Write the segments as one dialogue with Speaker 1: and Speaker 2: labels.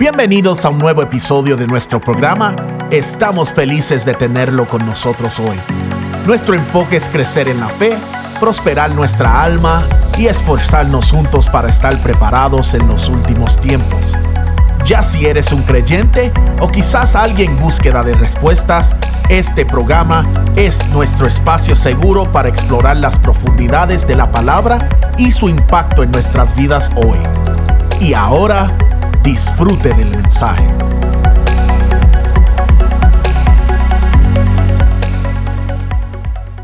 Speaker 1: Bienvenidos a un nuevo episodio de nuestro programa. Estamos felices de tenerlo con nosotros hoy. Nuestro enfoque es crecer en la fe, prosperar nuestra alma y esforzarnos juntos para estar preparados en los últimos tiempos. Ya si eres un creyente o quizás alguien en búsqueda de respuestas, este programa es nuestro espacio seguro para explorar las profundidades de la palabra y su impacto en nuestras vidas hoy. Y ahora, disfrute del mensaje.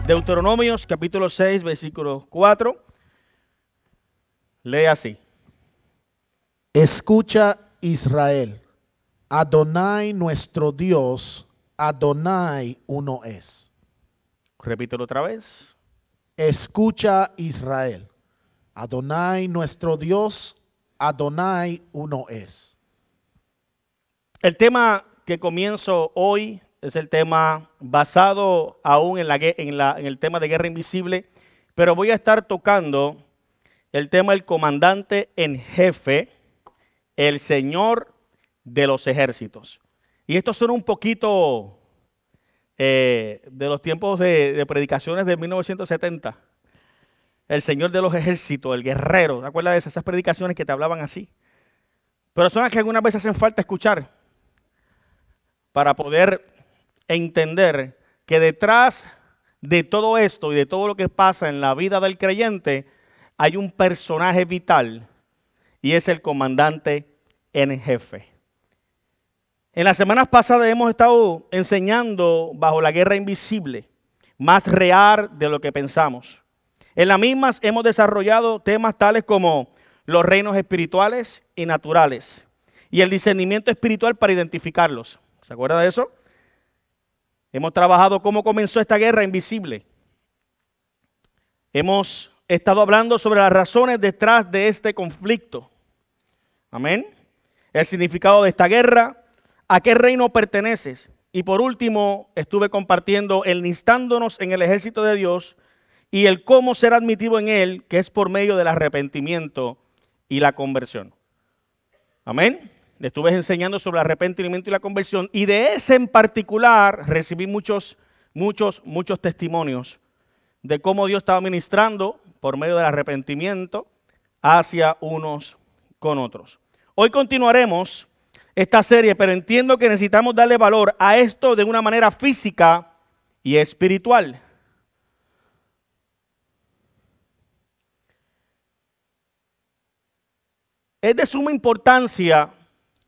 Speaker 2: Deuteronomios capítulo 6, versículo 4. Lee así.
Speaker 3: Escucha Israel, Adonai nuestro Dios, Adonai uno es.
Speaker 2: Repítelo otra vez.
Speaker 3: Escucha Israel, Adonai nuestro Dios, Adonai uno es.
Speaker 2: El tema que comienzo hoy es el tema basado aún en, la, en, el tema de guerra invisible, pero voy a estar tocando el tema del comandante en jefe, el Señor de los ejércitos. Y esto son un poquito eh, de los tiempos de, de, predicaciones de 1970. El Señor de los ejércitos, el guerrero. ¿Te acuerdas de esas, predicaciones que te hablaban así? Pero son las que algunas veces hacen falta escuchar para poder entender que detrás de todo esto y de todo lo que pasa en la vida del creyente hay un personaje vital y es el comandante en jefe. En las semanas pasadas hemos estado enseñando bajo la guerra invisible, más real de lo que pensamos. En las mismas hemos desarrollado temas tales como los reinos espirituales y naturales y el discernimiento espiritual para identificarlos. ¿Se acuerda de eso? Hemos trabajado cómo comenzó esta guerra invisible. Hemos estado hablando sobre las razones detrás de este conflicto. Amén. El significado de esta guerra, a qué reino perteneces. Y por último, estuve compartiendo el instándonos en el ejército de Dios y el cómo ser admitido en él, que es por medio del arrepentimiento y la conversión. Amén. Le estuve enseñando sobre el arrepentimiento y la conversión y de ese en particular recibí muchos, muchos, muchos testimonios de cómo Dios estaba ministrando por medio del arrepentimiento hacia unos con otros. Hoy continuaremos esta serie, pero entiendo que necesitamos darle valor a esto de una manera física y espiritual. Es de suma importancia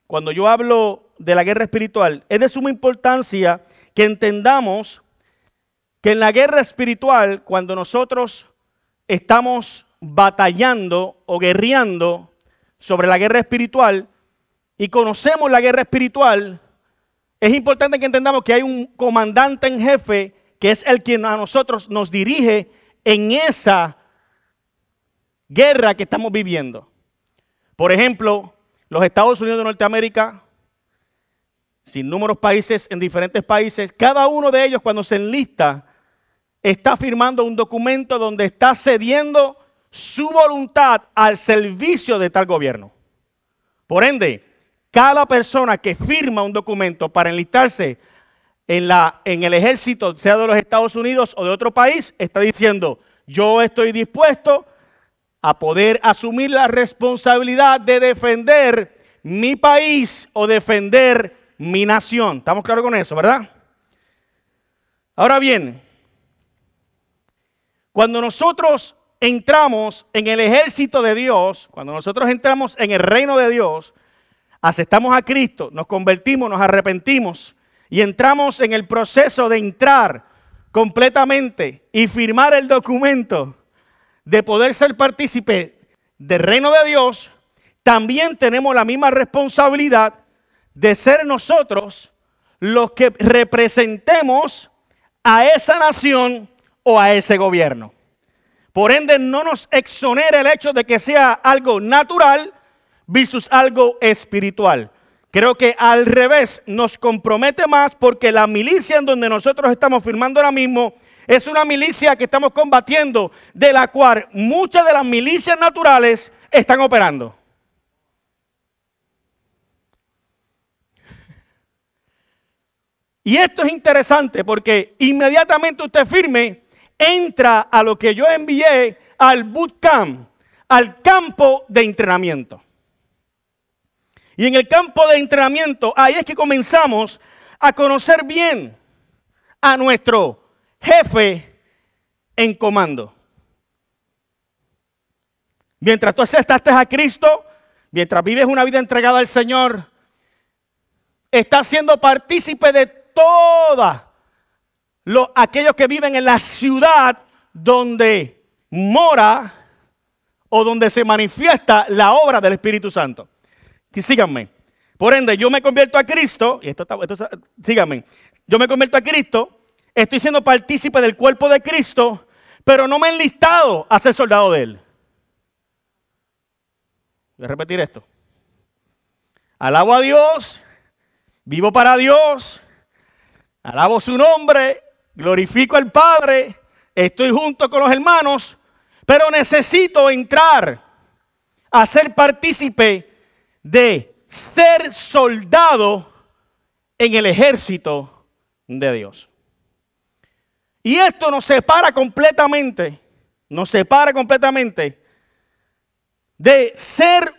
Speaker 2: cuando yo hablo de la guerra espiritual, es de suma importancia que entendamos que en la guerra espiritual, cuando nosotros estamos batallando o guerreando sobre la guerra espiritual y conocemos la guerra espiritual, es importante que entendamos que hay un comandante en jefe que es el quien a nosotros nos dirige en esa guerra que estamos viviendo. Por ejemplo, los Estados Unidos de Norteamérica, sin números países en diferentes países, cada uno de ellos cuando se enlista está firmando un documento donde está cediendo su voluntad al servicio de tal gobierno. Por ende, cada persona que firma un documento para enlistarse en, la, en el ejército, sea de los Estados Unidos o de otro país, está diciendo, yo estoy dispuesto a poder asumir la responsabilidad de defender mi país o defender mi nación. ¿Estamos claros con eso, verdad? Ahora bien, cuando nosotros entramos en el ejército de Dios, cuando nosotros entramos en el reino de Dios, aceptamos a Cristo, nos convertimos, nos arrepentimos y entramos en el proceso de entrar completamente y firmar el documento de poder ser partícipe del reino de Dios, también tenemos la misma responsabilidad de ser nosotros los que representemos a esa nación o a ese gobierno. Por ende, no nos exonera el hecho de que sea algo natural versus algo espiritual. Creo que al revés nos compromete más porque la milicia en donde nosotros estamos firmando ahora mismo es una milicia que estamos combatiendo, de la cual muchas de las milicias naturales están operando. Y esto es interesante porque inmediatamente usted firme, entra a lo que yo envié al bootcamp, al campo de entrenamiento. Y en el campo de entrenamiento, ahí es que comenzamos a conocer bien a nuestro jefe en comando. Mientras tú aceptaste a Cristo, mientras vives una vida entregada al Señor, estás siendo partícipe de todos aquellos que viven en la ciudad donde mora o donde se manifiesta la obra del Espíritu Santo. Y síganme. Por ende, yo me convierto a Cristo, y esto está, síganme, yo me convierto a Cristo, estoy siendo partícipe del cuerpo de Cristo, pero no me he enlistado a ser soldado de Él. Voy a repetir esto. Alabo a Dios, vivo para Dios, alabo su nombre, glorifico al Padre, estoy junto con los hermanos, pero necesito entrar a ser partícipe de ser soldado en el ejército de Dios. Y esto nos separa completamente, nos separa completamente de ser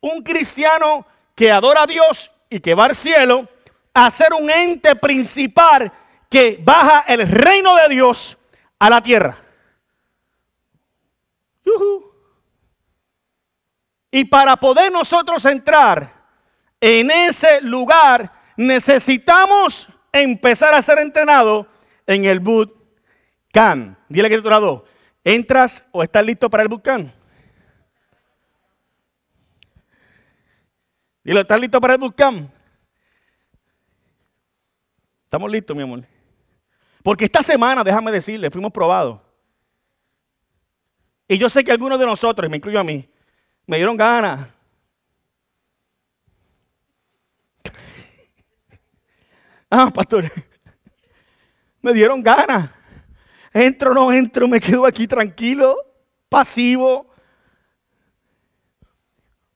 Speaker 2: un cristiano que adora a Dios y que va al cielo, a ser un ente principal que baja el reino de Dios a la tierra. Y para poder nosotros entrar en ese lugar, necesitamos empezar a ser entrenados en el boot camp. Dile que tú ¿entras o estás listo para el boot camp? Dile, ¿estás listo para el boot camp? Estamos listos, mi amor. Porque esta semana, déjame decirle, fuimos probados. Y yo sé que algunos de nosotros, me incluyo a mí, me dieron ganas. Ah, pastor, me dieron ganas. Entro no entro, me quedo aquí tranquilo, pasivo.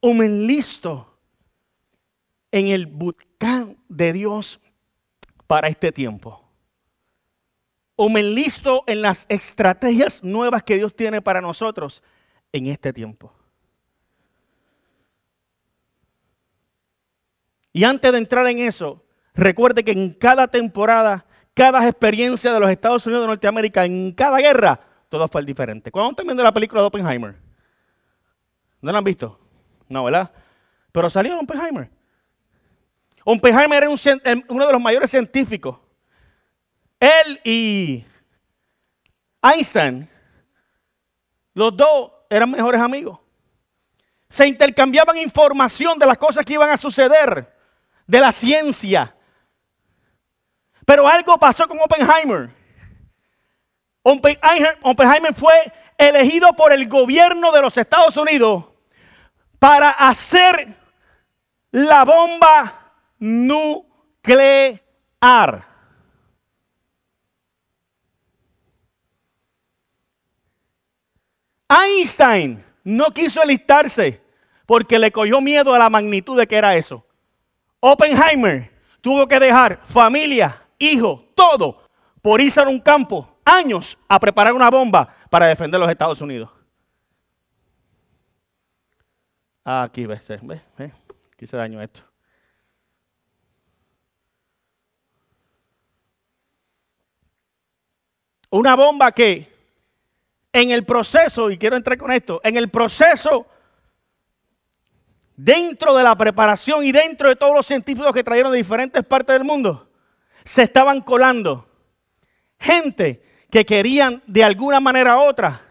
Speaker 2: O me en el bootcamp de Dios para este tiempo. O me en las estrategias nuevas que Dios tiene para nosotros en este tiempo. Y antes de entrar en eso, recuerde que en cada temporada, cada experiencia de los Estados Unidos de Norteamérica, en cada guerra, todo fue diferente. ¿Cuándo están viendo la película de Oppenheimer? ¿No la han visto? No, ¿verdad? Pero salió Oppenheimer. Oppenheimer era uno de los mayores científicos. Él y Einstein, los dos eran mejores amigos. Se intercambiaban información de las cosas que iban a suceder de la ciencia. Pero algo pasó con Oppenheimer. Oppenheimer fue elegido por el gobierno de los Estados Unidos para hacer la bomba nuclear. Einstein no quiso alistarse porque le cogió miedo a la magnitud de que era eso. Oppenheimer tuvo que dejar familia, hijo, todo, por irse a un campo, años, a preparar una bomba para defender los Estados Unidos. aquí ves, ves, ves, aquí se dañó esto. Una bomba que en el proceso, y quiero entrar con esto, en el proceso dentro de la preparación y dentro de todos los científicos que trajeron de diferentes partes del mundo, se estaban colando gente que querían de alguna manera u otra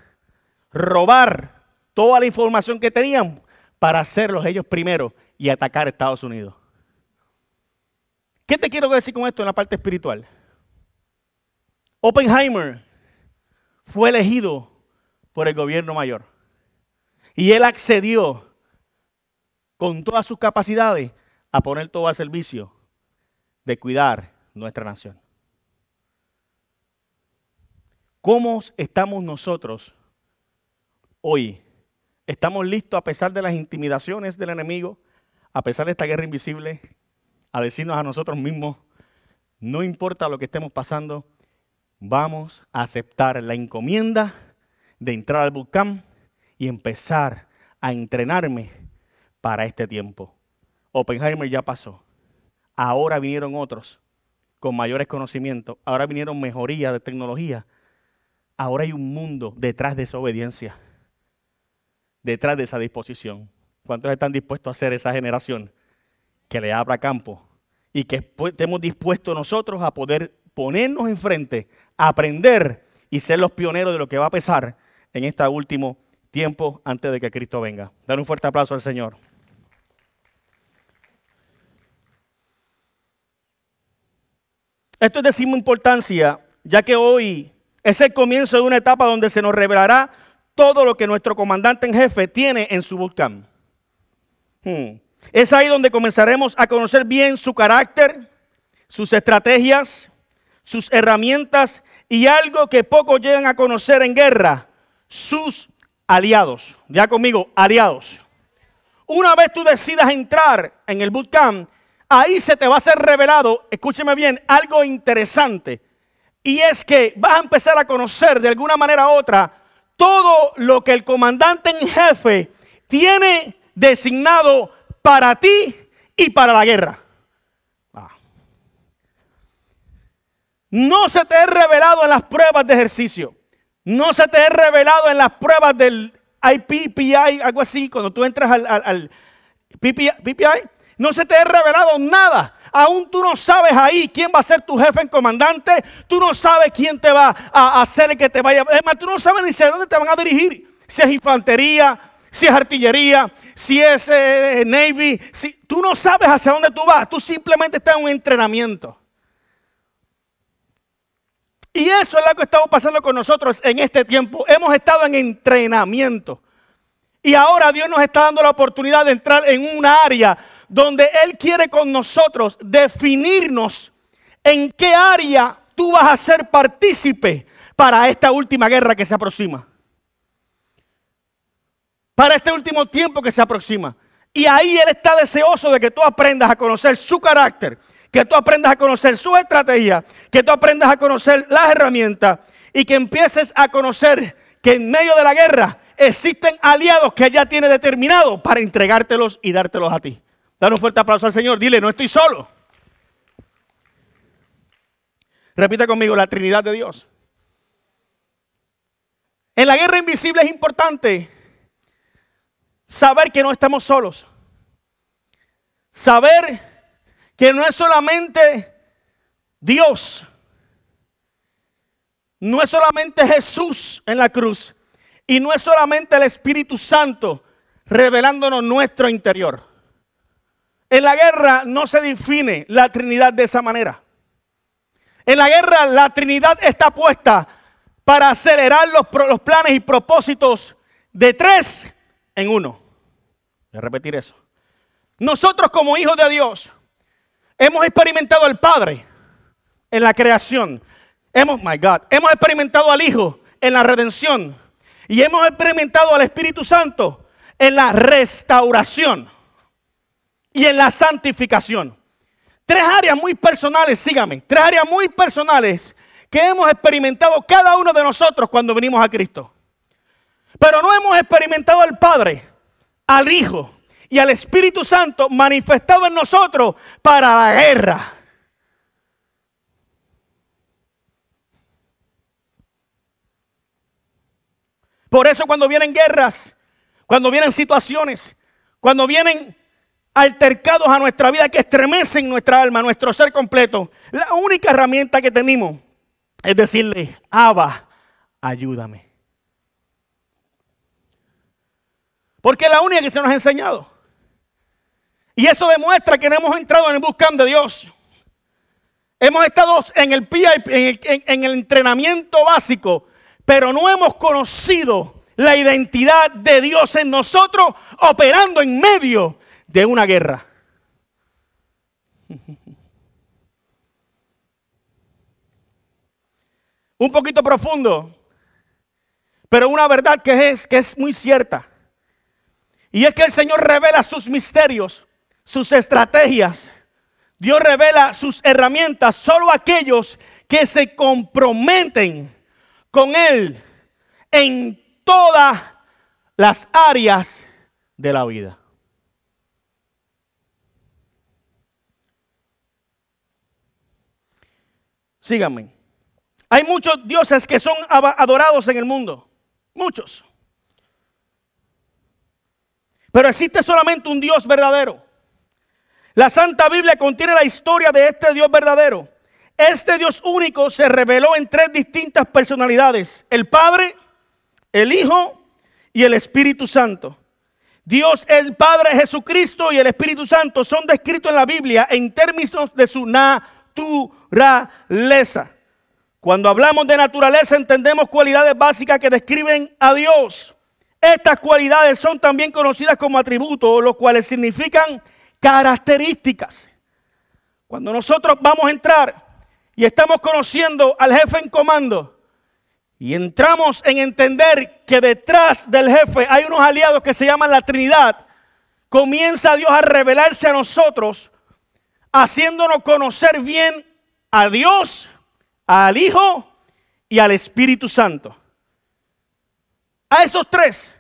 Speaker 2: robar toda la información que tenían para hacerlos ellos primero y atacar a Estados Unidos. ¿Qué te quiero decir con esto en la parte espiritual? Oppenheimer fue elegido por el gobierno mayor y él accedió con todas sus capacidades a poner todo al servicio de cuidar nuestra nación. ¿Cómo estamos nosotros hoy? ¿Estamos listos a pesar de las intimidaciones del enemigo, a pesar de esta guerra invisible, a decirnos a nosotros mismos, no importa lo que estemos pasando, vamos a aceptar la encomienda de entrar al bootcamp y empezar a entrenarme para este tiempo. Oppenheimer ya pasó. Ahora vinieron otros con mayores conocimientos. Ahora vinieron mejorías de tecnología. Ahora hay un mundo detrás de esa obediencia, detrás de esa disposición. ¿Cuántos están dispuestos a ser esa generación que le abra campo y que estemos dispuestos nosotros a poder ponernos enfrente, aprender y ser los pioneros de lo que va a pesar en este último tiempo antes de que Cristo venga? Dar un fuerte aplauso al Señor. Esto es de suma importancia, ya que hoy es el comienzo de una etapa donde se nos revelará todo lo que nuestro comandante en jefe tiene en su bootcamp. Hmm. Es ahí donde comenzaremos a conocer bien su carácter, sus estrategias, sus herramientas y algo que pocos llegan a conocer en guerra, sus aliados. Ya conmigo, aliados. Una vez tú decidas entrar en el bootcamp, ahí se te va a ser revelado, escúcheme bien, algo interesante. Y es que vas a empezar a conocer de alguna manera u otra todo lo que el comandante en jefe tiene designado para ti y para la guerra. Ah. No se te ha revelado en las pruebas de ejercicio. No se te ha revelado en las pruebas del IPPI, algo así, cuando tú entras al, al, PPI, no se te ha revelado nada. Aún tú no sabes ahí quién va a ser tu jefe en comandante. Tú no sabes quién te va a hacer el que te vaya. Es más, tú no sabes ni a dónde te van a dirigir. Si es infantería, si es artillería, si es eh, Navy. Si, tú no sabes hacia dónde tú vas. Tú simplemente estás en un entrenamiento. Y eso es lo que estamos pasando con nosotros en este tiempo. Hemos estado en entrenamiento. Y ahora Dios nos está dando la oportunidad de entrar en una área donde Él quiere con nosotros definirnos en qué área tú vas a ser partícipe para esta última guerra que se aproxima. Para este último tiempo que se aproxima. Y ahí Él está deseoso de que tú aprendas a conocer su carácter, que tú aprendas a conocer su estrategia, que tú aprendas a conocer las herramientas y que empieces a conocer que en medio de la guerra existen aliados que ya tiene determinado para entregártelos y dártelos a ti. Dar un fuerte aplauso al Señor. Dile, no estoy solo. Repita conmigo la Trinidad de Dios. En la guerra invisible es importante saber que no estamos solos. Saber que no es solamente Dios, no es solamente Jesús en la cruz y no es solamente el Espíritu Santo revelándonos nuestro interior. En la guerra no se define la Trinidad de esa manera. En la guerra la Trinidad está puesta para acelerar los, los planes y propósitos de tres en uno. Voy a repetir eso. Nosotros como hijos de Dios hemos experimentado al Padre en la creación. Hemos, my God, hemos experimentado al Hijo en la redención. Y hemos experimentado al Espíritu Santo en la restauración y en la santificación. Tres áreas muy personales, sígame, tres áreas muy personales que hemos experimentado cada uno de nosotros cuando venimos a Cristo. Pero no hemos experimentado al Padre, al Hijo y al Espíritu Santo manifestado en nosotros para la guerra. Por eso cuando vienen guerras, cuando vienen situaciones, cuando vienen altercados a nuestra vida que estremecen nuestra alma, nuestro ser completo. La única herramienta que tenemos es decirle, Abba, ayúdame. Porque es la única que se nos ha enseñado. Y eso demuestra que no hemos entrado en el buscando de Dios. Hemos estado en el, en el entrenamiento básico, pero no hemos conocido la identidad de Dios en nosotros operando en medio de una guerra. Un poquito profundo, pero una verdad que es, que es muy cierta. Y es que el Señor revela sus misterios, sus estrategias, Dios revela sus herramientas solo a aquellos que se comprometen con Él en todas las áreas de la vida. Síganme. Hay muchos dioses que son adorados en el mundo. Muchos. Pero existe solamente un Dios verdadero. La Santa Biblia contiene la historia de este Dios verdadero. Este Dios único se reveló en tres distintas personalidades. El Padre, el Hijo y el Espíritu Santo. Dios el Padre Jesucristo y el Espíritu Santo son descritos en la Biblia en términos de su naturaleza. Cuando hablamos de naturaleza entendemos cualidades básicas que describen a Dios. Estas cualidades son también conocidas como atributos, los cuales significan características. Cuando nosotros vamos a entrar y estamos conociendo al jefe en comando y entramos en entender que detrás del jefe hay unos aliados que se llaman la Trinidad, comienza Dios a revelarse a nosotros, haciéndonos conocer bien a Dios, al Hijo y al Espíritu Santo. A esos tres.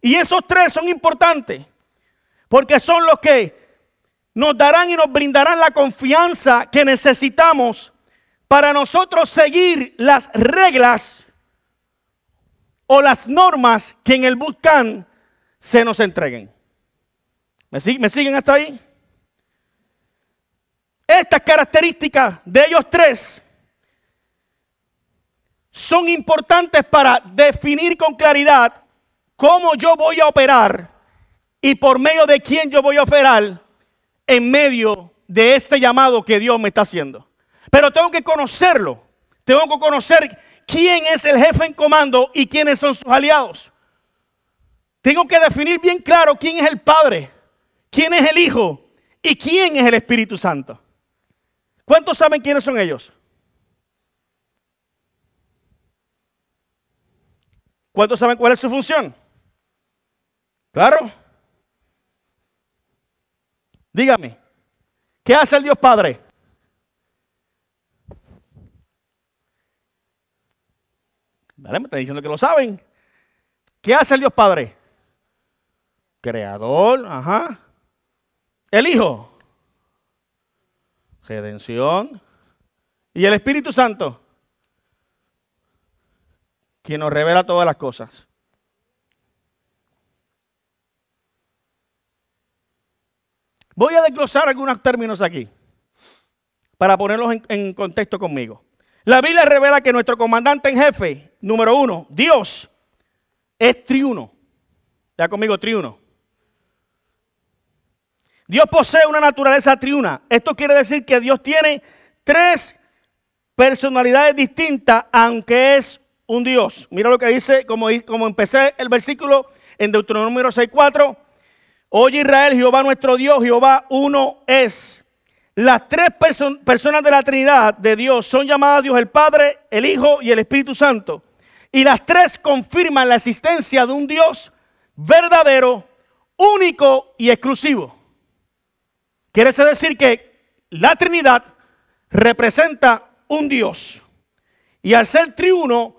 Speaker 2: Y esos tres son importantes porque son los que nos darán y nos brindarán la confianza que necesitamos para nosotros seguir las reglas o las normas que en el buscan se nos entreguen. ¿Me, siguen hasta ahí? Estas características de ellos tres son importantes para definir con claridad cómo yo voy a operar y por medio de quién yo voy a operar en medio de este llamado que Dios me está haciendo. Pero tengo que conocerlo. Tengo que conocer quién es el jefe en comando y quiénes son sus aliados. Tengo que definir bien claro quién es el Padre, quién es el Hijo y quién es el Espíritu Santo. ¿Cuántos saben quiénes son ellos? ¿Cuántos saben cuál es su función? Claro. Dígame, ¿qué hace el Dios Padre? Dale, me está diciendo que lo saben. ¿Qué hace el Dios Padre? Creador, ajá. El Hijo. Redención. Y el Espíritu Santo. Quien nos revela todas las cosas. Voy a desglosar algunos términos aquí para ponerlos en, contexto conmigo. La Biblia revela que nuestro comandante en jefe, número uno, Dios, es triuno. Ya conmigo, triuno. Dios posee una naturaleza triuna. Esto quiere decir que Dios tiene tres personalidades distintas, aunque es un Dios. Mira lo que dice, como, como empecé el versículo en Deuteronomio 6.4. Oye Israel, Jehová nuestro Dios, Jehová uno es. Las tres personas de la Trinidad de Dios son llamadas Dios el Padre, el Hijo y el Espíritu Santo. Y las tres confirman la existencia de un Dios verdadero, único y exclusivo. Quiere decir que la Trinidad representa un Dios. Y al ser triuno,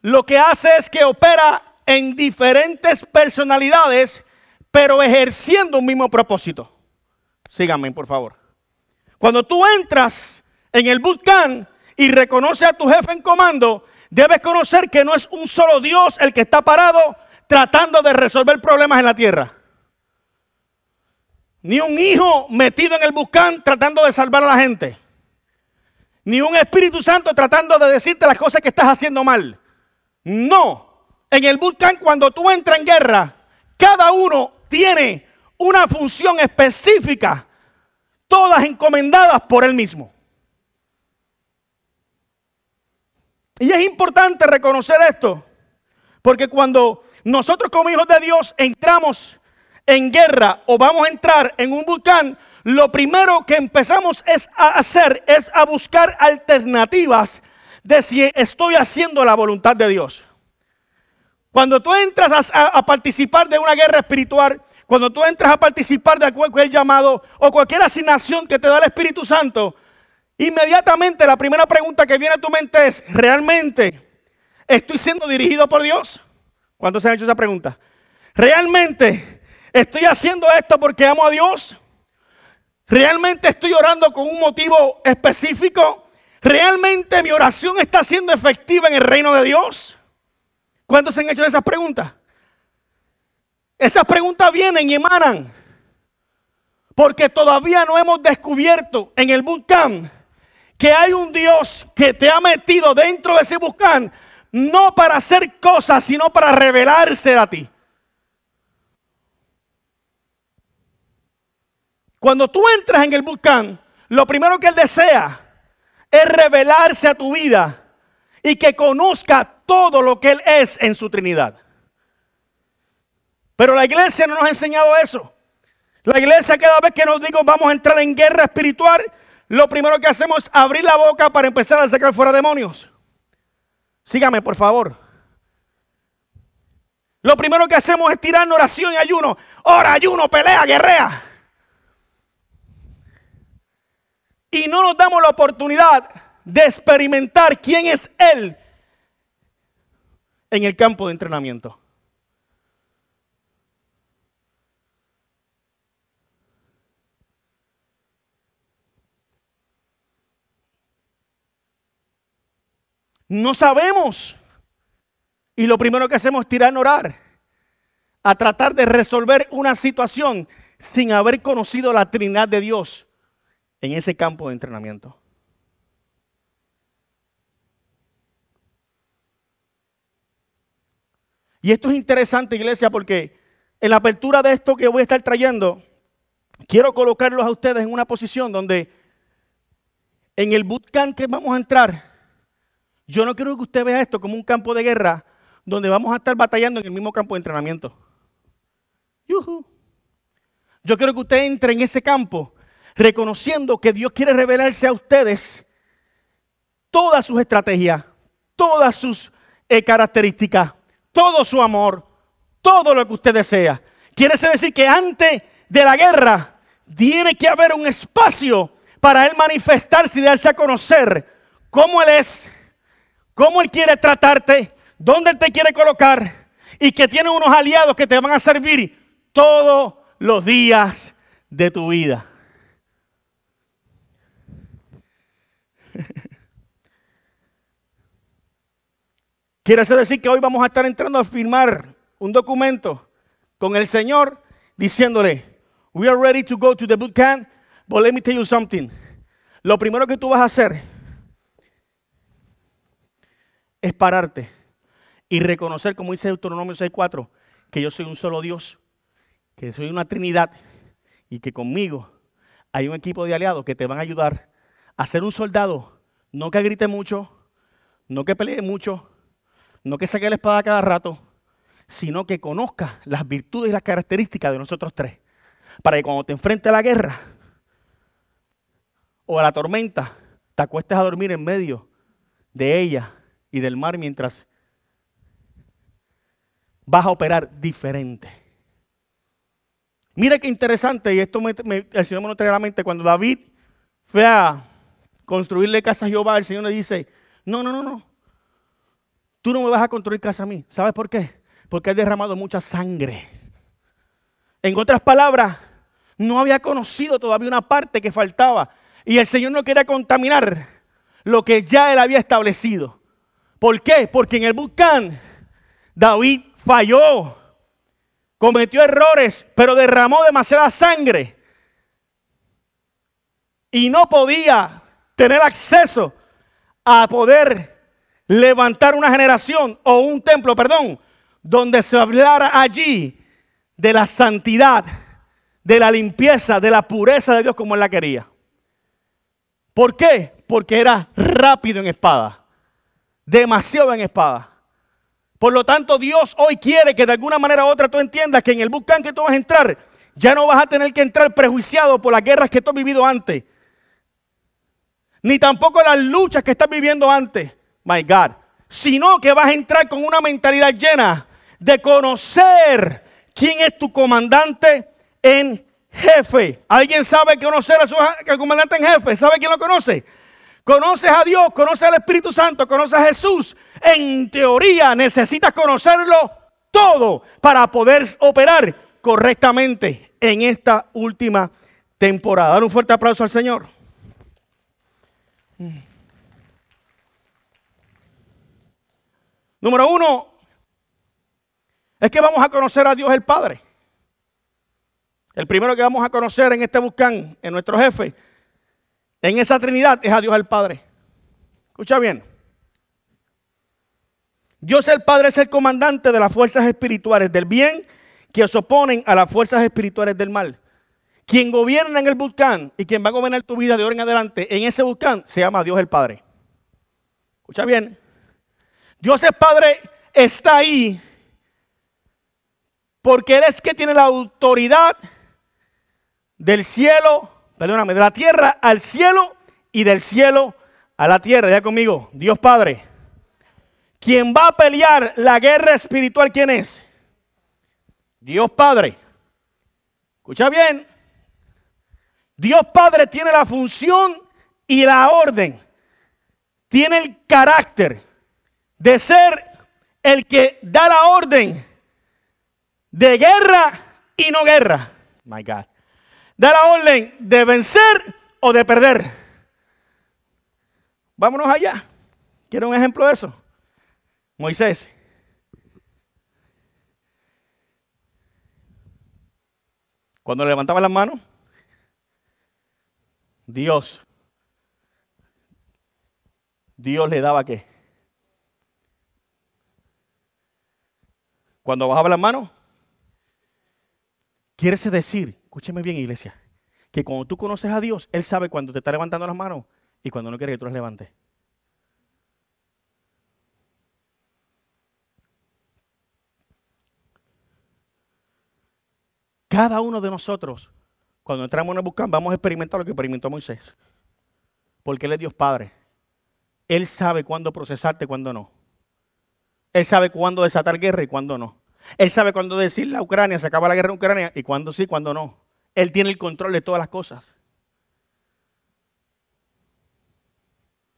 Speaker 2: lo que hace es que opera en diferentes personalidades pero ejerciendo un mismo propósito. Síganme, por favor. Cuando tú entras en el bootcamp y reconoces a tu jefe en comando, debes conocer que no es un solo Dios el que está parado tratando de resolver problemas en la tierra. Ni un hijo metido en el bootcamp tratando de salvar a la gente. Ni un Espíritu Santo tratando de decirte las cosas que estás haciendo mal. No. En el bootcamp, cuando tú entras en guerra, cada uno tiene una función específica, todas encomendadas por Él mismo. Y es importante reconocer esto, porque cuando nosotros como hijos de Dios entramos en guerra o vamos a entrar en un volcán, lo primero que empezamos es a hacer es a buscar alternativas de si estoy haciendo la voluntad de Dios. Cuando tú entras a, participar de una guerra espiritual, cuando tú entras a participar de cualquier llamado o cualquier asignación que te da el Espíritu Santo, inmediatamente la primera pregunta que viene a tu mente es, ¿realmente estoy siendo dirigido por Dios? ¿Cuántos se han hecho esa pregunta? ¿Realmente estoy haciendo esto porque amo a Dios? ¿Realmente estoy orando con un motivo específico? ¿Realmente mi oración está siendo efectiva en el reino de Dios? ¿Cuántos han hecho esas preguntas? Esas preguntas vienen y emanan porque todavía no hemos descubierto en el bootcamp que hay un Dios que te ha metido dentro de ese bootcamp no para hacer cosas, sino para revelarse a ti. Cuando tú entras en el bootcamp, lo primero que Él desea es revelarse a tu vida y que conozca todo lo que Él es en su Trinidad. Pero la iglesia no nos ha enseñado eso. La iglesia cada vez que nos digo vamos a entrar en guerra espiritual, lo primero que hacemos es abrir la boca para empezar a sacar fuera demonios. Sígame, por favor. Lo primero que hacemos es tirar oración y ayuno. Ora, ayuno, pelea, guerrea. Y no nos damos la oportunidad de experimentar quién es Él en el campo de entrenamiento. No sabemos. Y lo primero que hacemos es tirar a orar, a tratar de resolver una situación sin haber conocido la Trinidad de Dios en ese campo de entrenamiento. Y esto es interesante, iglesia, porque en la apertura de esto que voy a estar trayendo, quiero colocarlos a ustedes en una posición donde en el bootcamp que vamos a entrar, yo no quiero que usted vea esto como un campo de guerra donde vamos a estar batallando en el mismo campo de entrenamiento. Yo quiero que usted entre en ese campo reconociendo que Dios quiere revelarse a ustedes todas sus estrategias, todas sus eh, características, todo su amor, todo lo que usted desea. Quiere decir que antes de la guerra tiene que haber un espacio para Él manifestarse y darse a conocer cómo Él es, cómo Él quiere tratarte, dónde Él te quiere colocar y que tiene unos aliados que te van a servir todos los días de tu vida. Quiere decir que hoy vamos a estar entrando a firmar un documento con el Señor diciéndole, we are ready to go to the boot camp, but let me tell you something. Lo primero que tú vas a hacer es pararte y reconocer, como dice Deuteronomio 6.4, que yo soy un solo Dios, que soy una Trinidad y que conmigo hay un equipo de aliados que te van a ayudar a ser un soldado, no que grite mucho, no que pelee mucho, no que saque la espada cada rato, sino que conozca las virtudes y las características de nosotros tres. Para que cuando te enfrentes a la guerra o a la tormenta, te acuestes a dormir en medio de ella y del mar mientras vas a operar diferente. Mira qué interesante, y esto me, el Señor me lo trae a la mente, cuando David fue a construirle casa a Jehová, el Señor le dice, no, no, no, no, Tú no me vas a construir casa a mí. ¿Sabes por qué? Porque he derramado mucha sangre. En otras palabras, no había conocido todavía una parte que faltaba. Y el Señor no quería contaminar lo que ya él había establecido. ¿Por qué? Porque en el Bucán David falló, cometió errores, pero derramó demasiada sangre. Y no podía tener acceso a poder levantar una generación o un templo, perdón, donde se hablara allí de la santidad, de la limpieza, de la pureza de Dios como él la quería. ¿Por qué? Porque era rápido en espada, demasiado en espada. Por lo tanto, Dios hoy quiere que de alguna manera u otra tú entiendas que en el buscan que tú vas a entrar, ya no vas a tener que entrar prejuiciado por las guerras que tú has vivido antes, ni tampoco las luchas que estás viviendo antes my God, sino que vas a entrar con una mentalidad llena de conocer quién es tu comandante en jefe. ¿Alguien sabe conocer a su comandante en jefe? ¿Sabe quién lo conoce? Conoces a Dios, conoces al Espíritu Santo, conoces a Jesús. En teoría necesitas conocerlo todo para poder operar correctamente en esta última temporada. Dar un fuerte aplauso al Señor. Número uno, es que vamos a conocer a Dios el Padre. El primero que vamos a conocer en este buscán, en nuestro jefe, en esa Trinidad, es a Dios el Padre. Escucha bien. Dios el Padre es el comandante de las fuerzas espirituales del bien que se oponen a las fuerzas espirituales del mal. Quien gobierna en el volcán y quien va a gobernar tu vida de ahora en adelante en ese volcán se llama Dios el Padre. Escucha bien. Dios Padre está ahí porque Él es que tiene la autoridad del cielo, perdóname, de la tierra al cielo y del cielo a la tierra. Ya conmigo, Dios Padre. Quien va a pelear la guerra espiritual, ¿quién es? Dios Padre. Escucha bien. Dios Padre tiene la función y la orden. Tiene el carácter de ser el que da la orden de guerra y no guerra. My God. Da la orden de vencer o de perder. Vámonos allá. ¿Quiere un ejemplo de eso? Moisés. Cuando levantaba las manos, Dios, Dios le daba qué? Cuando bajaba las manos, quiere decir, escúcheme bien iglesia, que cuando tú conoces a Dios, Él sabe cuando te está levantando las manos y cuando no quiere que tú las levantes. Cada uno de nosotros, cuando entramos en el buscán, vamos a experimentar lo que experimentó Moisés. Porque Él es Dios Padre. Él sabe cuándo procesarte y cuándo no. Él sabe cuándo desatar guerra y cuándo no. Él sabe cuándo decir a Ucrania, se acaba la guerra en Ucrania y cuándo sí, cuándo no. Él tiene el control de todas las cosas.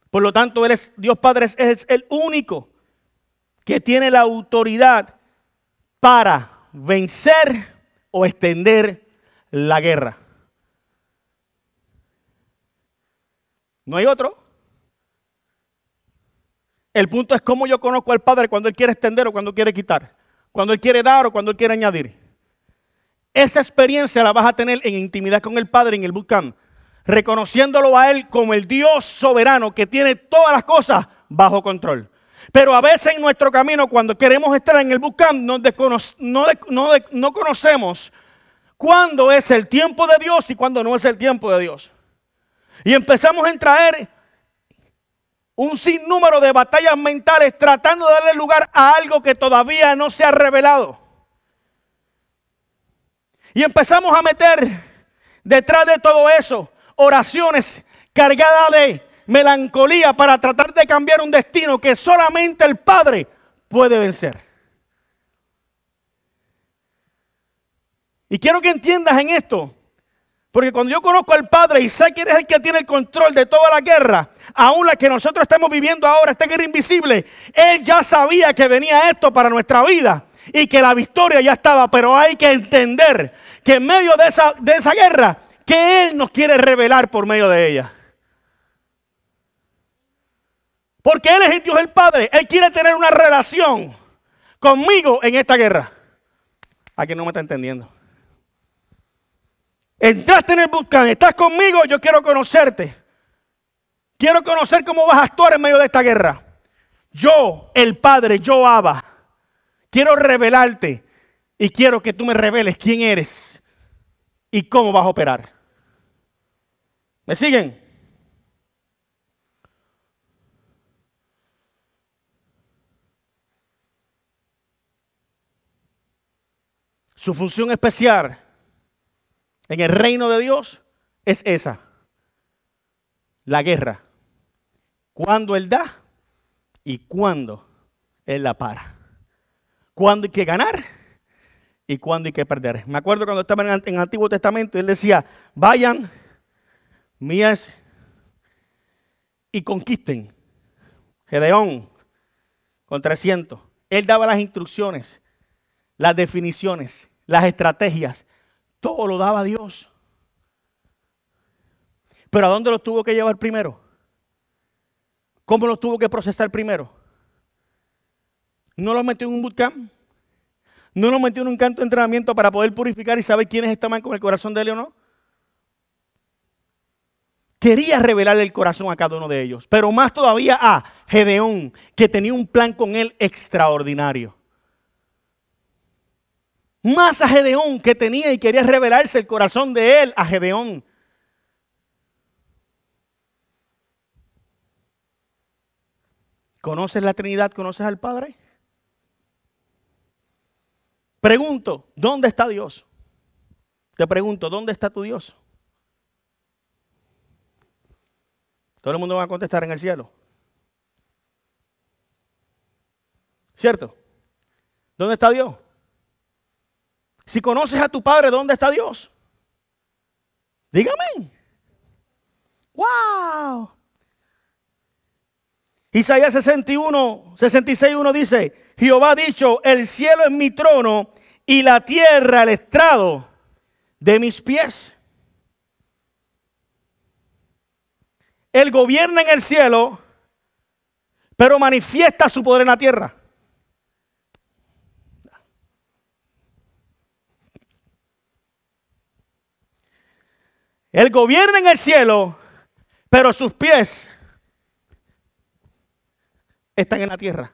Speaker 2: Por lo tanto, Él es Dios Padre, es el único que tiene la autoridad para vencer o extender la guerra. No hay otro. El punto es cómo yo conozco al Padre cuando Él quiere extender o cuando quiere quitar. Cuando Él quiere dar o cuando Él quiere añadir. Esa experiencia la vas a tener en intimidad con el Padre en el bootcamp. Reconociéndolo a Él como el Dios soberano que tiene todas las cosas bajo control. Pero a veces en nuestro camino, cuando queremos estar en el bootcamp, no, no, conocemos cuándo es el tiempo de Dios y cuándo no es el tiempo de Dios. Y empezamos a traer un sinnúmero de batallas mentales tratando de darle lugar a algo que todavía no se ha revelado. Y empezamos a meter detrás de todo eso oraciones cargadas de melancolía para tratar de cambiar un destino que solamente el Padre puede vencer. Y quiero que entiendas en esto, porque cuando yo conozco al Padre y sé que es el que tiene el control de toda la guerra, aún la que nosotros estamos viviendo ahora, esta guerra invisible, Él ya sabía que venía esto para nuestra vida y que la victoria ya estaba, pero hay que entender que en medio de esa, de esa guerra, que Él nos quiere revelar por medio de ella. Porque Él es el Dios el Padre. Él quiere tener una relación conmigo en esta guerra. ¿A no me está entendiendo? Entraste en el volcán, estás conmigo, yo quiero conocerte. Quiero conocer cómo vas a actuar en medio de esta guerra. Yo, el Padre, yo Abba, quiero revelarte y quiero que tú me reveles quién eres y cómo vas a operar. ¿Me siguen? Su función especial en el reino de Dios es esa, la guerra. Cuando Él da y cuando Él la para. Cuando hay que ganar y cuándo hay que perder. Me acuerdo cuando estaba en el Antiguo Testamento, él decía, vayan, mías, y conquisten. Gedeón, con 300. Él daba las instrucciones, las definiciones, las estrategias. Todo lo daba Dios. Pero ¿a dónde los tuvo que llevar primero? ¿Cómo los tuvo que procesar primero? ¿No los metió en un bootcamp? ¿No los metió en un canto de entrenamiento para poder purificar y saber quiénes estaban con el corazón de él o no? Quería revelarle el corazón a cada uno de ellos, pero más todavía a Gedeón, que tenía un plan con él extraordinario. Más a Gedeón, que tenía y quería revelarse el corazón de él a Gedeón. ¿Conoces la Trinidad? ¿Conoces al Padre? Pregunto, ¿dónde está Dios? Te pregunto, ¿dónde está tu Dios? Todo el mundo va a contestar en el cielo. ¿Cierto? ¿Dónde está Dios? Si conoces a tu Padre, ¿dónde está Dios? Dígame. ¡Wow! Isaías 61, 66, 1 dice, Jehová ha dicho, el cielo es mi trono y la tierra el estrado de mis pies. Él gobierna en el cielo, pero manifiesta su poder en la tierra. Él gobierna en el cielo, pero sus pies están en la tierra.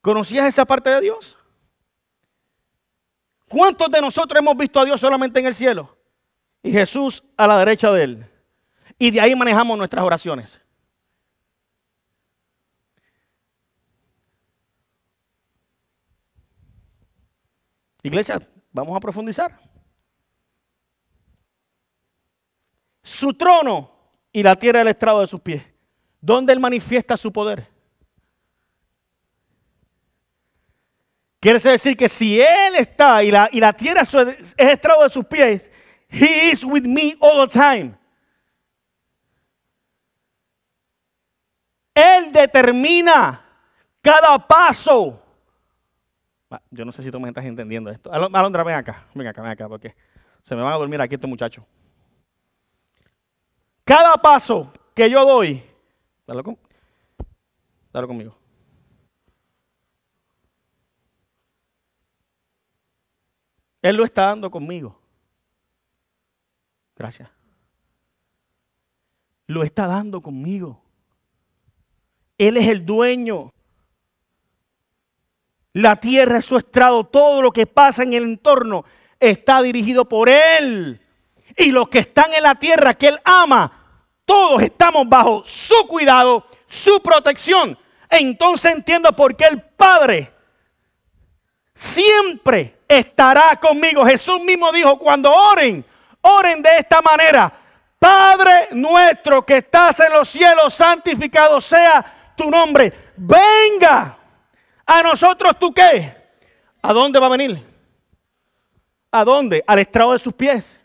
Speaker 2: ¿Conocías esa parte de Dios? ¿Cuántos de nosotros hemos visto a Dios solamente en el cielo? Y Jesús a la derecha de él. Y de ahí manejamos nuestras oraciones. Iglesia, vamos a profundizar. Su trono y la tierra del estrado de sus pies. ¿Dónde Él manifiesta su poder? Quiere decir que si Él está y la, y la tierra es estrado de sus pies, He is with me all the time. Él determina cada paso. Yo no sé si tú me estás entendiendo esto. Alondra, ven acá, ven acá, ven acá, porque se me van a dormir aquí estos muchachos. Cada paso que yo doy, dale, con, dale conmigo. Él lo está dando conmigo. Gracias. Lo está dando conmigo. Él es el dueño. La tierra es su estrado. Todo lo que pasa en el entorno está dirigido por Él. Y los que están en la tierra que Él ama, todos estamos bajo su cuidado, su protección. Entonces entiendo por qué el Padre siempre estará conmigo. Jesús mismo dijo, cuando oren, oren de esta manera. Padre nuestro que estás en los cielos, santificado sea tu nombre. Venga a nosotros tú qué. ¿A dónde va a venir? ¿A dónde? Al estrado de sus pies.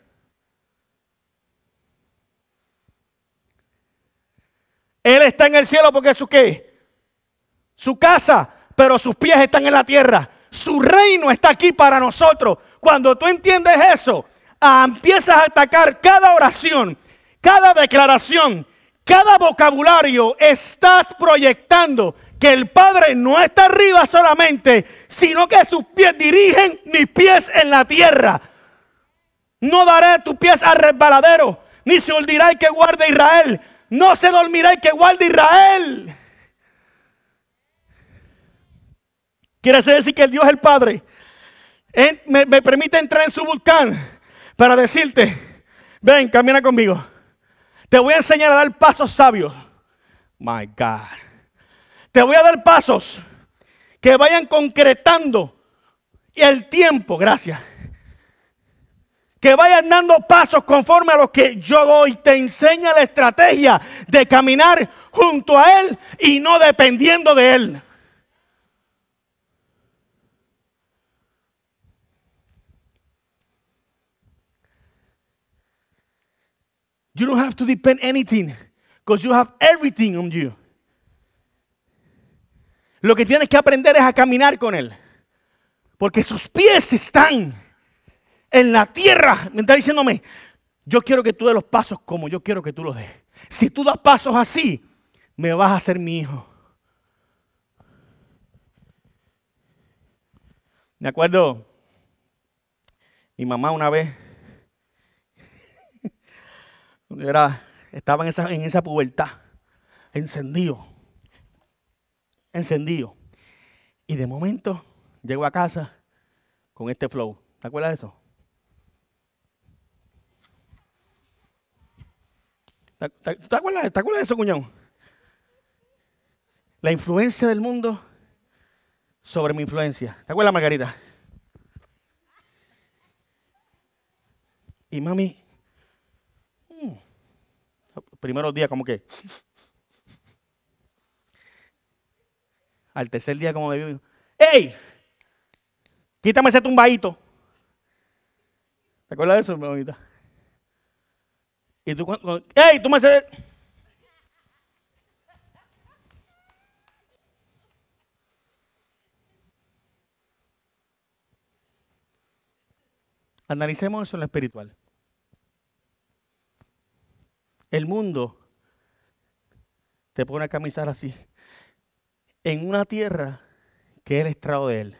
Speaker 2: Él está en el cielo porque es su qué? Su casa, pero sus pies están en la tierra. Su reino está aquí para nosotros. Cuando tú entiendes eso, ah, empiezas a atacar cada oración, cada declaración, cada vocabulario estás proyectando que el Padre no está arriba solamente, sino que sus pies dirigen mis pies en la tierra. No daré tus pies al resbaladero, ni se olvidará el que guarde Israel. No se dormirá el que guarde Israel. Quiere decir que el Dios el Padre me, me permite entrar en su volcán para decirte, ven, camina conmigo. Te voy a enseñar a dar pasos sabios. My God. Te voy a dar pasos que vayan concretando el tiempo, gracias que vayan dando pasos conforme a lo que yo doy. Te enseña la estrategia de caminar junto a Él y no dependiendo de Él. You don't have to depend anything because you have everything on you. Lo que tienes que aprender es a caminar con él. Porque sus pies están en la tierra. Me está diciéndome, yo quiero que tú des los pasos como yo quiero que tú los des. Si tú das pasos así, me vas a ser mi hijo. Me acuerdo, mi mamá una vez, era, estaba en esa, en esa pubertad, encendido, encendido. Y de momento llego a casa con este flow. ¿Te acuerdas de eso? ¿Te, acuerdas, ¿Te acuerdas de eso, cuñón? La influencia del mundo sobre mi influencia. ¿Te acuerdas, Margarita? Y mami, mm, primeros días como que, al tercer día como me vio, ¡Ey! Quítame ese tumbadito. ¿Te acuerdas de eso, mi bonita? Y tú, ¡Ey! Tú me haces... Analicemos eso en lo espiritual. El mundo te pone a camisar así, en una tierra que es el estrado de él.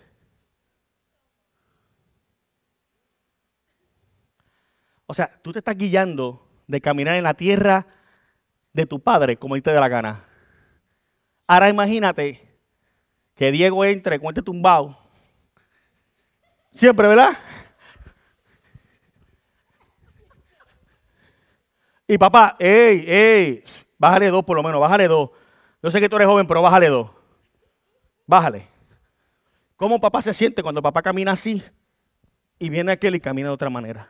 Speaker 2: O sea, tú te estás guiando de caminar en la tierra de tu padre, como te dé la gana. Ahora imagínate que Diego entre con este tumbao. Siempre, ¿verdad? Y papá, ey, ey, bájale dos por lo menos, bájale dos. Yo sé que tú eres joven, pero bájale dos. Bájale. ¿Cómo papá se siente cuando papá camina así y viene aquel y camina de otra manera?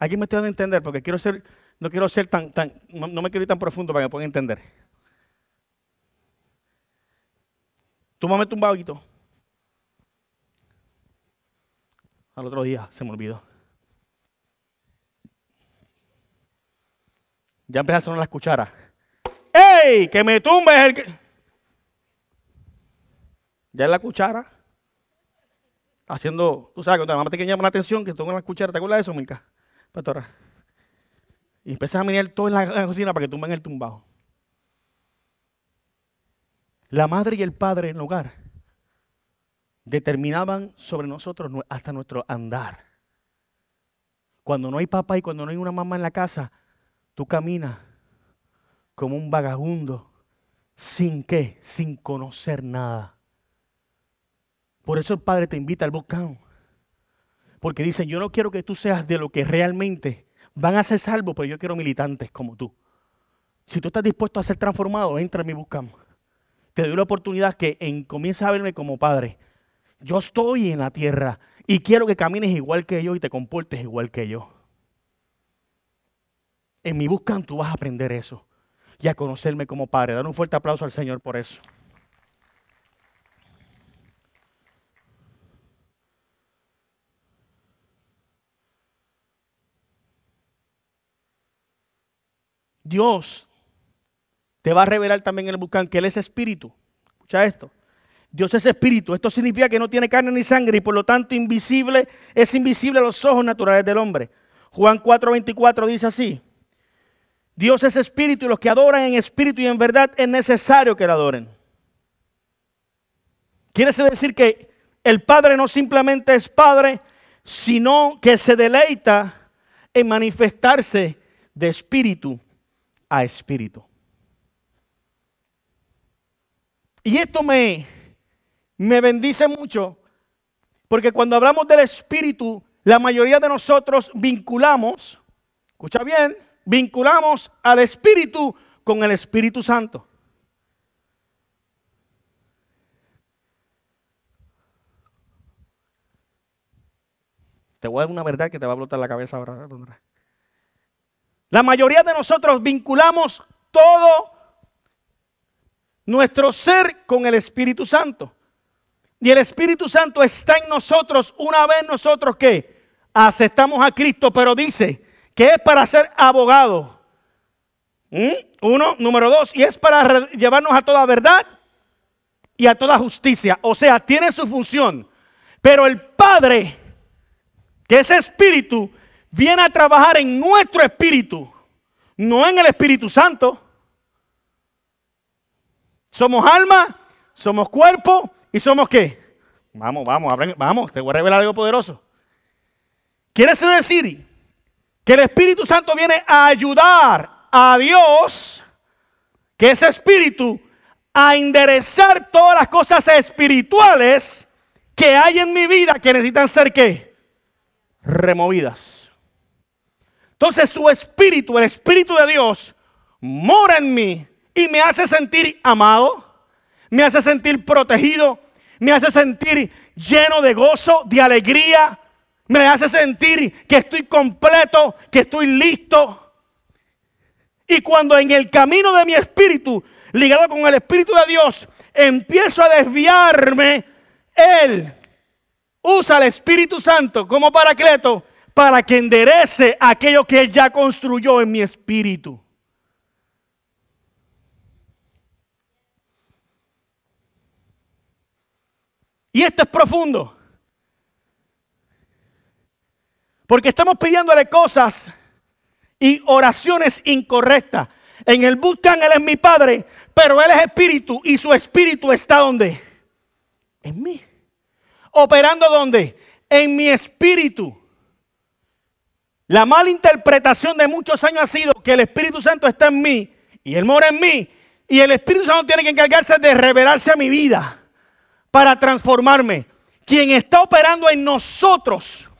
Speaker 2: Aquí me estoy dando a entender porque quiero ser, no quiero ser tan, tan, no, me quiero ir tan profundo para que puedan entender. Tú me un vaguito. Al otro día se me olvidó. Ya empezó a sonar las cucharas. ¡Ey! Que me tumbes el que. Ya es la cuchara. Haciendo, tú sabes, cuando la mamá te llama la atención, que tengo la cuchara, ¿te acuerdas de eso, Mica? Y empiezas a mirar todo en la, cocina para que tumben el tumbado. La madre y el padre en el hogar determinaban sobre nosotros hasta nuestro andar. Cuando no hay papá y cuando no hay una mamá en la casa, Tú caminas como un vagabundo, sin qué, sin conocer nada. Por eso el Padre te invita al volcán. Porque dice, yo no quiero que tú seas de lo que realmente van a ser salvos, pero yo quiero militantes como tú. Si tú estás dispuesto a ser transformado, entra en mi buscam. Te doy la oportunidad que en, comiences a verme como padre. Yo estoy en la tierra y quiero que camines igual que yo y te comportes igual que yo. En mi buscan tú vas a aprender eso y a conocerme como Padre. Dar un fuerte aplauso al Señor por eso. Dios te va a revelar también en el buscán que Él es espíritu. Escucha esto. Dios es espíritu. Esto significa que no tiene carne ni sangre y por lo tanto invisible, es invisible a los ojos naturales del hombre. Juan 4:24 dice así. Dios es espíritu y los que adoran en espíritu y en verdad es necesario que le adoren. Quiere decir que el Padre no simplemente es Padre, sino que se deleita en manifestarse de espíritu a espíritu. Y esto me, me bendice mucho, porque cuando hablamos del espíritu, la mayoría de nosotros vinculamos, escucha bien, vinculamos al Espíritu con el Espíritu Santo. Te voy a dar una verdad que te va a brotar la cabeza ahora. La mayoría de nosotros vinculamos todo nuestro ser con el Espíritu Santo. Y el Espíritu Santo está en nosotros una vez nosotros que aceptamos a Cristo, pero dice que es para ser abogado. ¿Mm? Uno, número dos, y es para llevarnos a toda verdad y a toda justicia. O sea, tiene su función. Pero el Padre, que es espíritu, viene a trabajar en nuestro espíritu, no en el Espíritu Santo. Somos alma, somos cuerpo y somos qué? Vamos, vamos, vamos, te voy a revelar algo poderoso. Quiere decir que el Espíritu Santo viene a ayudar a Dios, que es espíritu, a enderezar todas las cosas espirituales que hay en mi vida que necesitan ser qué? Removidas. Entonces su espíritu, el espíritu de Dios, mora en mí y me hace sentir amado, me hace sentir protegido, me hace sentir lleno de gozo, de alegría, me hace sentir que estoy completo, que estoy listo. Y cuando en el camino de mi espíritu, ligado con el espíritu de Dios, empiezo a desviarme, Él usa el Espíritu Santo como paracleto para que enderece aquello que Él ya construyó en mi espíritu. Y esto es profundo. Porque estamos pidiéndole cosas y oraciones incorrectas. En el buscan, Él es mi Padre, pero Él es espíritu y su espíritu está donde? En mí. Operando donde? En mi espíritu. La mala interpretación de muchos años ha sido que el Espíritu Santo está en mí y Él mora en mí y el Espíritu Santo tiene que encargarse de revelarse a mi vida para transformarme. Quien está operando en nosotros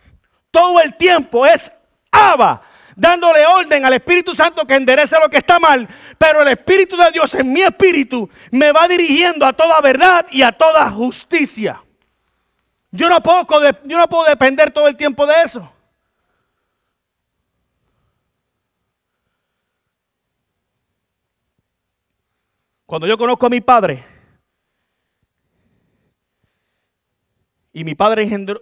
Speaker 2: todo el tiempo es Abba, dándole orden al Espíritu Santo que enderece lo que está mal, pero el Espíritu de Dios en mi espíritu me va dirigiendo a toda verdad y a toda justicia. Yo no puedo, yo no puedo depender todo el tiempo de eso. Cuando yo conozco a mi padre, y mi padre engendró,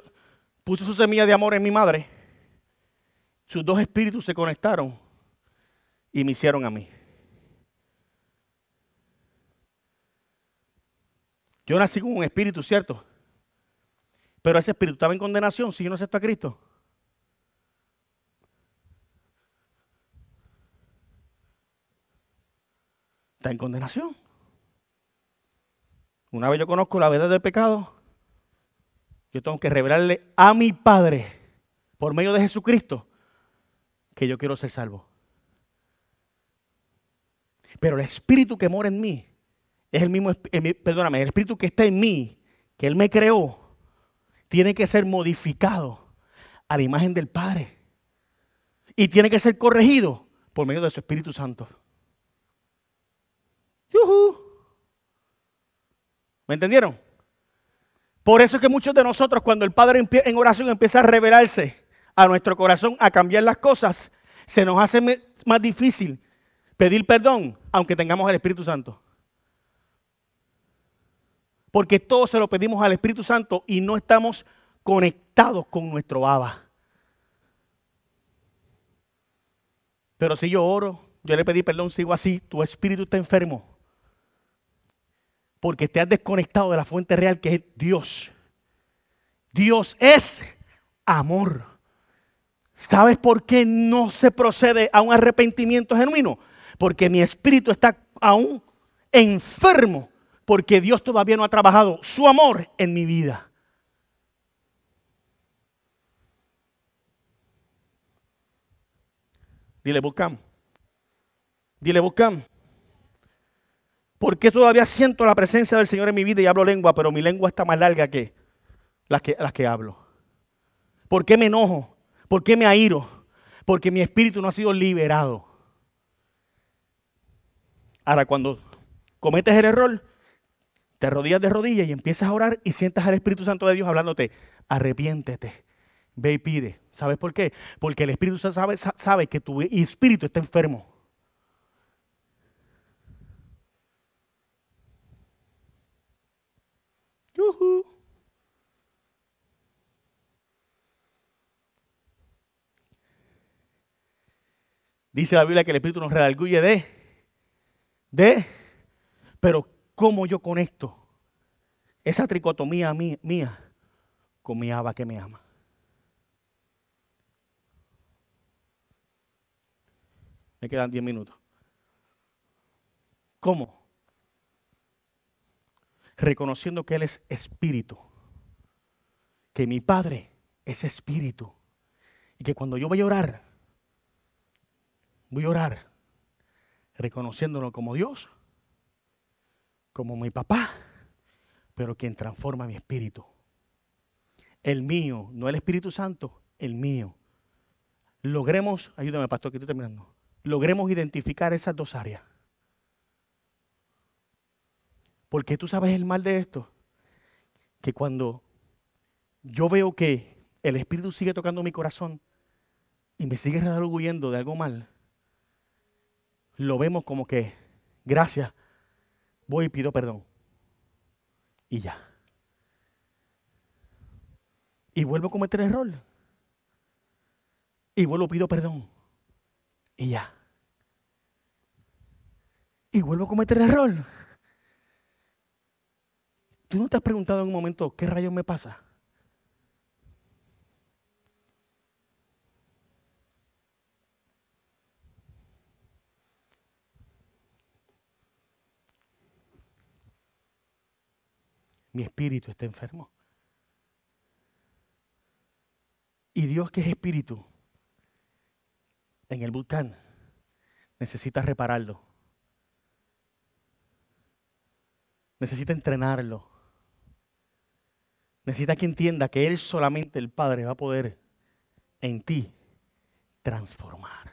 Speaker 2: puso su semilla de amor en mi madre, sus dos espíritus se conectaron y me hicieron a mí. Yo nací con un espíritu, ¿cierto? Pero ese espíritu estaba en condenación si yo no acepto a Cristo. Está en condenación. Una vez yo conozco la verdad del pecado, yo tengo que revelarle a mi Padre, por medio de Jesucristo, que yo quiero ser salvo. Pero el espíritu que mora en mí es el mismo, perdóname, el espíritu que está en mí, que Él me creó, tiene que ser modificado a la imagen del Padre. Y tiene que ser corregido por medio de su Espíritu Santo. ¿Me entendieron? Por eso es que muchos de nosotros, cuando el Padre en oración empieza a revelarse a nuestro corazón, a cambiar las cosas, se nos hace más difícil pedir perdón, aunque tengamos el Espíritu Santo. Porque todo se lo pedimos al Espíritu Santo y no estamos conectados con nuestro Abba. Pero si yo oro, yo le pedí perdón, sigo así, tu espíritu está enfermo porque te has desconectado de la fuente real que es Dios. Dios es amor. ¿Sabes por qué no se procede a un arrepentimiento genuino? Porque mi espíritu está aún enfermo, porque Dios todavía no ha trabajado su amor en mi vida. Dile, buscamos. Dile, buscamos. ¿Por qué todavía siento la presencia del Señor en mi vida y hablo lengua, pero mi lengua está más larga que las que, hablo? ¿Por qué me enojo? ¿Por qué me airo? Porque mi espíritu no ha sido liberado. Ahora, cuando cometes el error, te rodillas de rodillas y empiezas a orar y sientas al Espíritu Santo de Dios hablándote, arrepiéntete, ve y pide. ¿Sabes por qué? Porque el Espíritu Santo sabe, sabe que tu espíritu está enfermo. Dice la Biblia que el Espíritu nos redarguye de, de, pero ¿cómo yo conecto esa tricotomía mía, con mi aba que me ama? Me quedan 10 minutos. ¿Cómo? Reconociendo que Él es espíritu. Que mi Padre es espíritu. Y que cuando yo voy a orar, voy a orar reconociéndolo como Dios, como mi papá, pero quien transforma mi espíritu. El mío, no el Espíritu Santo, el mío. Logremos, ayúdame pastor que estoy terminando, logremos identificar esas dos áreas. Porque tú sabes el mal de esto. Que cuando yo veo que el Espíritu sigue tocando mi corazón y me sigue redarguyendo de algo mal, lo vemos como que, gracias, voy y pido perdón. Y ya. Y vuelvo a cometer error. Y vuelvo pido perdón. Y ya. Y vuelvo a cometer error. ¿Tú no te has preguntado en un momento qué rayos me pasa? Mi espíritu está enfermo. Y Dios que es espíritu en el volcán necesita repararlo. Necesita entrenarlo. Necesita que entienda que Él solamente, el Padre, va a poder en ti transformar.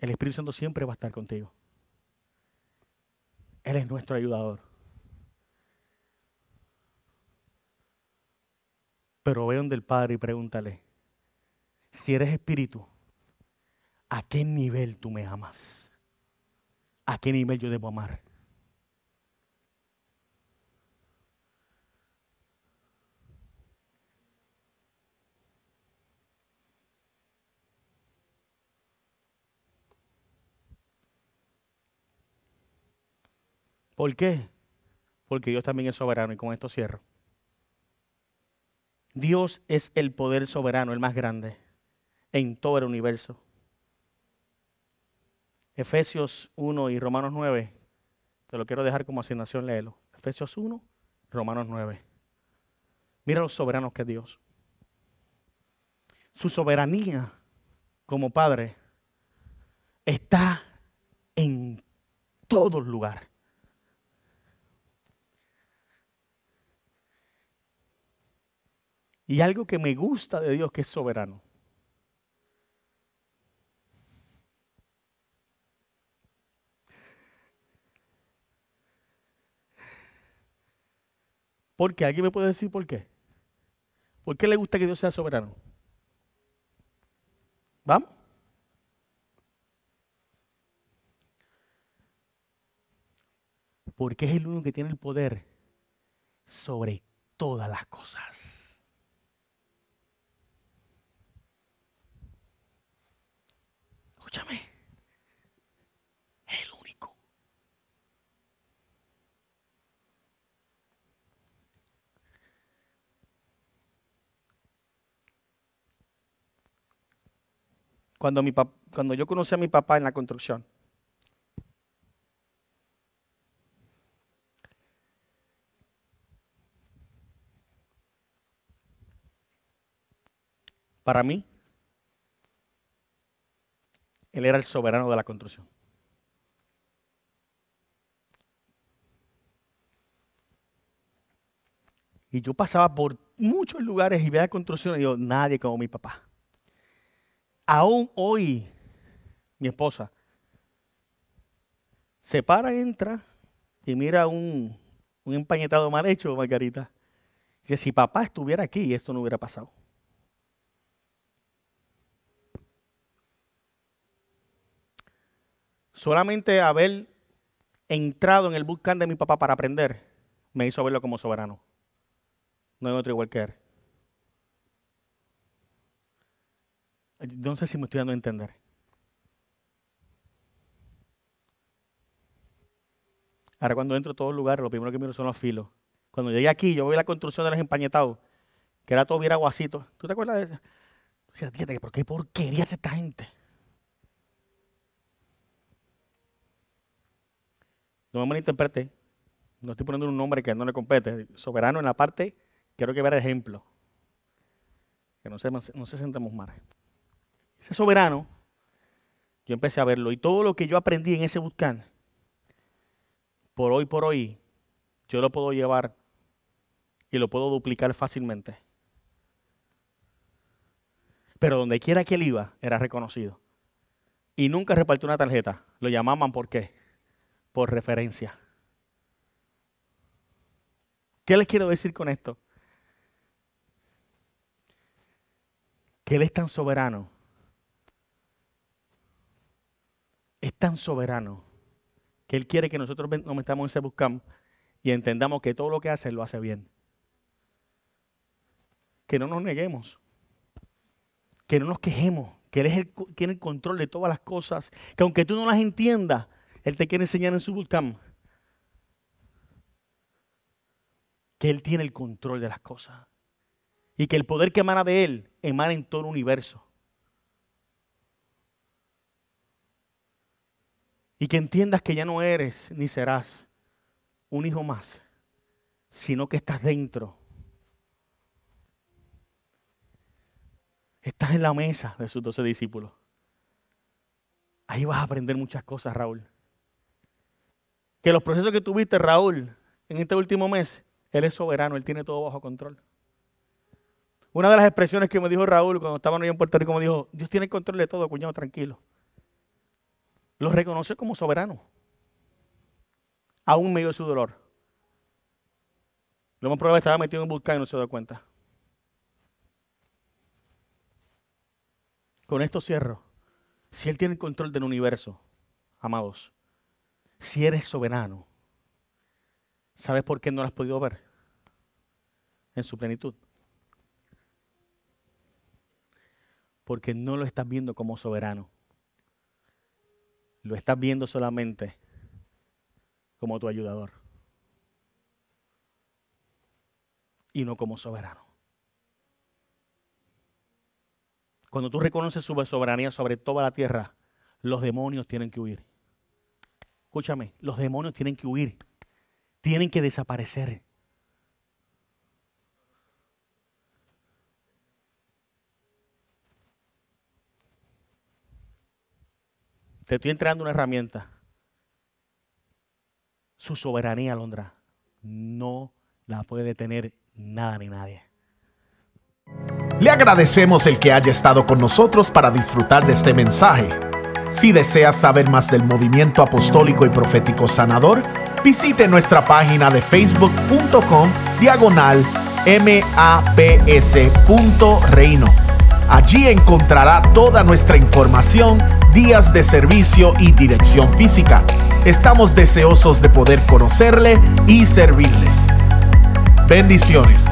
Speaker 2: El Espíritu Santo siempre va a estar contigo. Él es nuestro ayudador. Pero ve donde el Padre y pregúntale, si eres espíritu, ¿a qué nivel tú me amas? ¿A qué nivel yo debo amar? ¿Por qué? Porque Dios también es soberano y con esto cierro. Dios es el poder soberano, el más grande en todo el universo. Efesios 1 y Romanos 9. Te lo quiero dejar como asignación, léelo. Efesios 1, Romanos 9. Mira los soberanos que es Dios. Su soberanía como Padre está en todo lugar. Y algo que me gusta de Dios que es soberano ¿Por qué? ¿Alguien me puede decir por qué? ¿Por qué le gusta que Dios sea soberano? ¿Vamos? Porque es el único que tiene el poder sobre todas las cosas. Escúchame. Cuando, mi cuando yo conocí a mi papá en la construcción. Para mí, él era el soberano de la construcción. Y yo pasaba por muchos lugares y veía construcción y yo, nadie como mi papá. Aún hoy, mi esposa se para, entra y mira un, un empañetado mal hecho, Margarita. Que si papá estuviera aquí, esto no hubiera pasado. Solamente haber entrado en el bootcamp de mi papá para aprender, me hizo verlo como soberano. No hay otro igual que él. No sé si me estoy dando a entender. Ahora cuando entro a todos los lugares, lo primero que miro son los filos. Cuando llegué aquí, yo vi la construcción de los empañetados, que era todo bien aguacito. ¿Tú te acuerdas de eso? ¿por qué porquería hace esta gente? No me malinterprete. No estoy poniendo un nombre que no le compete. Soberano en la parte, quiero que vea ejemplo. Que no se, no se sentemos mal. Ese soberano, yo empecé a verlo. Y todo lo que yo aprendí en ese buscán, por hoy por hoy, yo lo puedo llevar y lo puedo duplicar fácilmente. Pero donde quiera que él iba, era reconocido. Y nunca repartió una tarjeta. Lo llamaban por qué? Por referencia. ¿Qué les quiero decir con esto? Que Él es tan soberano. Es tan soberano que Él quiere que nosotros nos metamos en ese buscam y entendamos que todo lo que hace, lo hace bien. Que no nos neguemos. Que no nos quejemos. Que Él es el, tiene el control de todas las cosas. Que aunque tú no las entiendas, Él te quiere enseñar en su buscam. Que Él tiene el control de las cosas. Y que el poder que emana de Él emana en todo el universo. Y que entiendas que ya no eres ni serás un hijo más, sino que estás dentro. Estás en la mesa de sus doce discípulos. Ahí vas a aprender muchas cosas, Raúl. Que los procesos que tuviste, Raúl, en este último mes, Él es soberano, Él tiene todo bajo control. Una de las expresiones que me dijo Raúl cuando estábamos en Puerto Rico, me dijo, Dios tiene control de todo, cuñado, tranquilo lo reconoce como soberano, aún medio de su dolor. Lo más probable estaba metido en un volcán y no se da cuenta. Con esto cierro. Si Él tiene el control del universo, amados, si eres soberano, ¿sabes por qué no lo has podido ver? En su plenitud. Porque no lo estás viendo como soberano lo estás viendo solamente como tu ayudador y no como soberano. Cuando tú reconoces su soberanía sobre toda la tierra, los demonios tienen que huir. Escúchame, los demonios tienen que huir, tienen que desaparecer. Te estoy entregando una herramienta. Su soberanía, Londra, no la puede detener nada ni nadie.
Speaker 1: Le agradecemos el que haya estado con nosotros para disfrutar de este mensaje. Si deseas saber más del movimiento apostólico y profético sanador, visite nuestra página de facebook.com diagonal maps.reino. Allí encontrará toda nuestra información días de servicio y dirección física. Estamos deseosos de poder conocerle y servirles. Bendiciones.